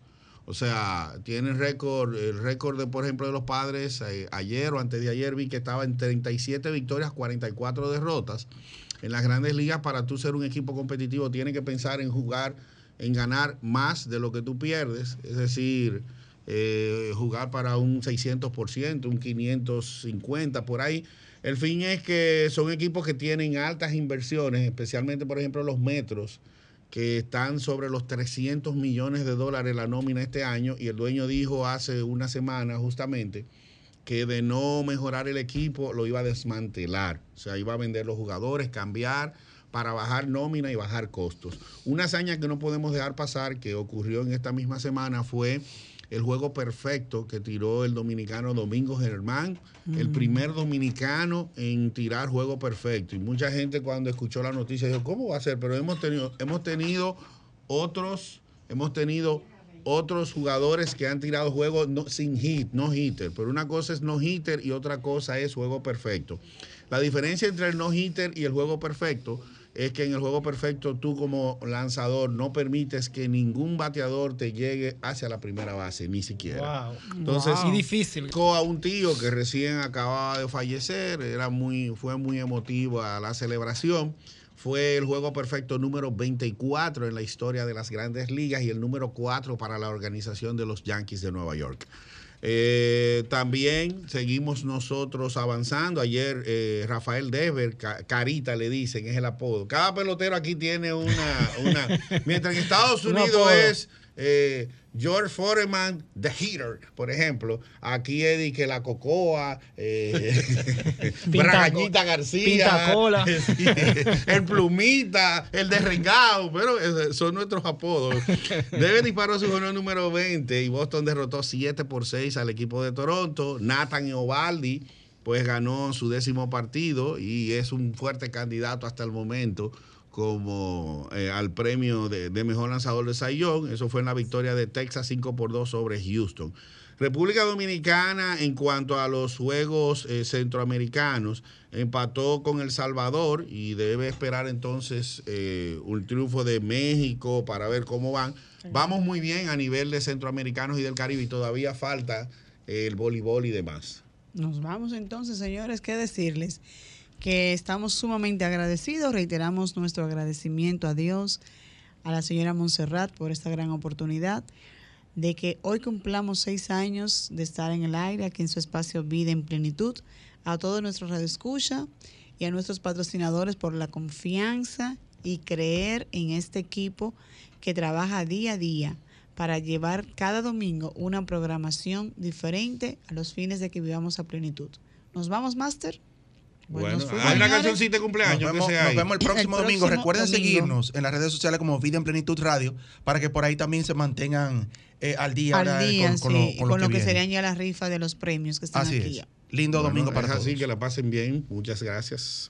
O sea, tienen récord, el récord de, por ejemplo, de los padres, eh, ayer o antes de ayer vi que estaba en 37 victorias, 44 derrotas. En las grandes ligas, para tú ser un equipo competitivo, tienes que pensar en jugar, en ganar más de lo que tú pierdes. Es decir, eh, jugar para un 600%, un 550, por ahí. El fin es que son equipos que tienen altas inversiones, especialmente, por ejemplo, los metros que están sobre los 300 millones de dólares la nómina este año y el dueño dijo hace una semana justamente que de no mejorar el equipo lo iba a desmantelar, o sea, iba a vender los jugadores, cambiar para bajar nómina y bajar costos. Una hazaña que no podemos dejar pasar que ocurrió en esta misma semana fue el juego perfecto que tiró el dominicano Domingo Germán, el primer dominicano en tirar juego perfecto. Y mucha gente cuando escuchó la noticia dijo, ¿cómo va a ser? Pero hemos tenido, hemos tenido otros, hemos tenido otros jugadores que han tirado juegos no, sin hit, no hitter. Pero una cosa es no hitter y otra cosa es juego perfecto. La diferencia entre el no hitter y el juego perfecto es que en el juego perfecto tú como lanzador no permites que ningún bateador te llegue hacia la primera base, ni siquiera. Wow. Entonces, Wow. Difícil. a un tío que recién acababa de fallecer, era muy, fue muy emotiva la celebración. Fue el juego perfecto número 24 en la historia de las grandes ligas y el número 4 para la organización de los Yankees de Nueva York. Eh, también seguimos nosotros avanzando. Ayer eh, Rafael Dever, Ca- Carita le dicen, es el apodo. Cada pelotero aquí tiene una... una mientras en Estados Un Unidos es eh, George Foreman, The Heater, por ejemplo. Aquí Eddie que la Cocoa, eh, Bragañita García, Pintacola. el Plumita, el de Rengao, pero eh, son nuestros apodos. Debe disparó su jornada número 20 y Boston derrotó 7 por 6 al equipo de Toronto. Nathan Ovaldi pues ganó su décimo partido y es un fuerte candidato hasta el momento como eh, al premio de, de mejor lanzador de Young. Eso fue en la victoria de Texas 5 por 2 sobre Houston. República Dominicana, en cuanto a los juegos eh, centroamericanos, empató con El Salvador y debe esperar entonces eh, un triunfo de México para ver cómo van. Vamos muy bien a nivel de centroamericanos y del Caribe y todavía falta el voleibol y demás. Nos vamos entonces, señores, ¿qué decirles? Que estamos sumamente agradecidos, reiteramos nuestro agradecimiento a Dios, a la señora Montserrat por esta gran oportunidad de que hoy cumplamos seis años de estar en el aire aquí en su espacio Vida en Plenitud, a todos nuestros radioescucha y a nuestros patrocinadores por la confianza y creer en este equipo que trabaja día a día para llevar cada domingo una programación diferente a los fines de que vivamos a plenitud. ¿Nos vamos, Master? Bueno, nos fuimos, hay una cancioncita de cumpleaños Nos que vemos, sea nos ahí. vemos el próximo El domingo. próximo Recuerden domingo. seguirnos en las redes sociales como Vida en Plenitud Radio para que por ahí también se mantengan eh, al día, Al ¿verdad? día, con, con sí, lo, con lo que, viene. serían ya las rifas de los premios que están Así aquí. es. Lindo Bueno, domingo para es todos. así que la pasen bien. Muchas gracias.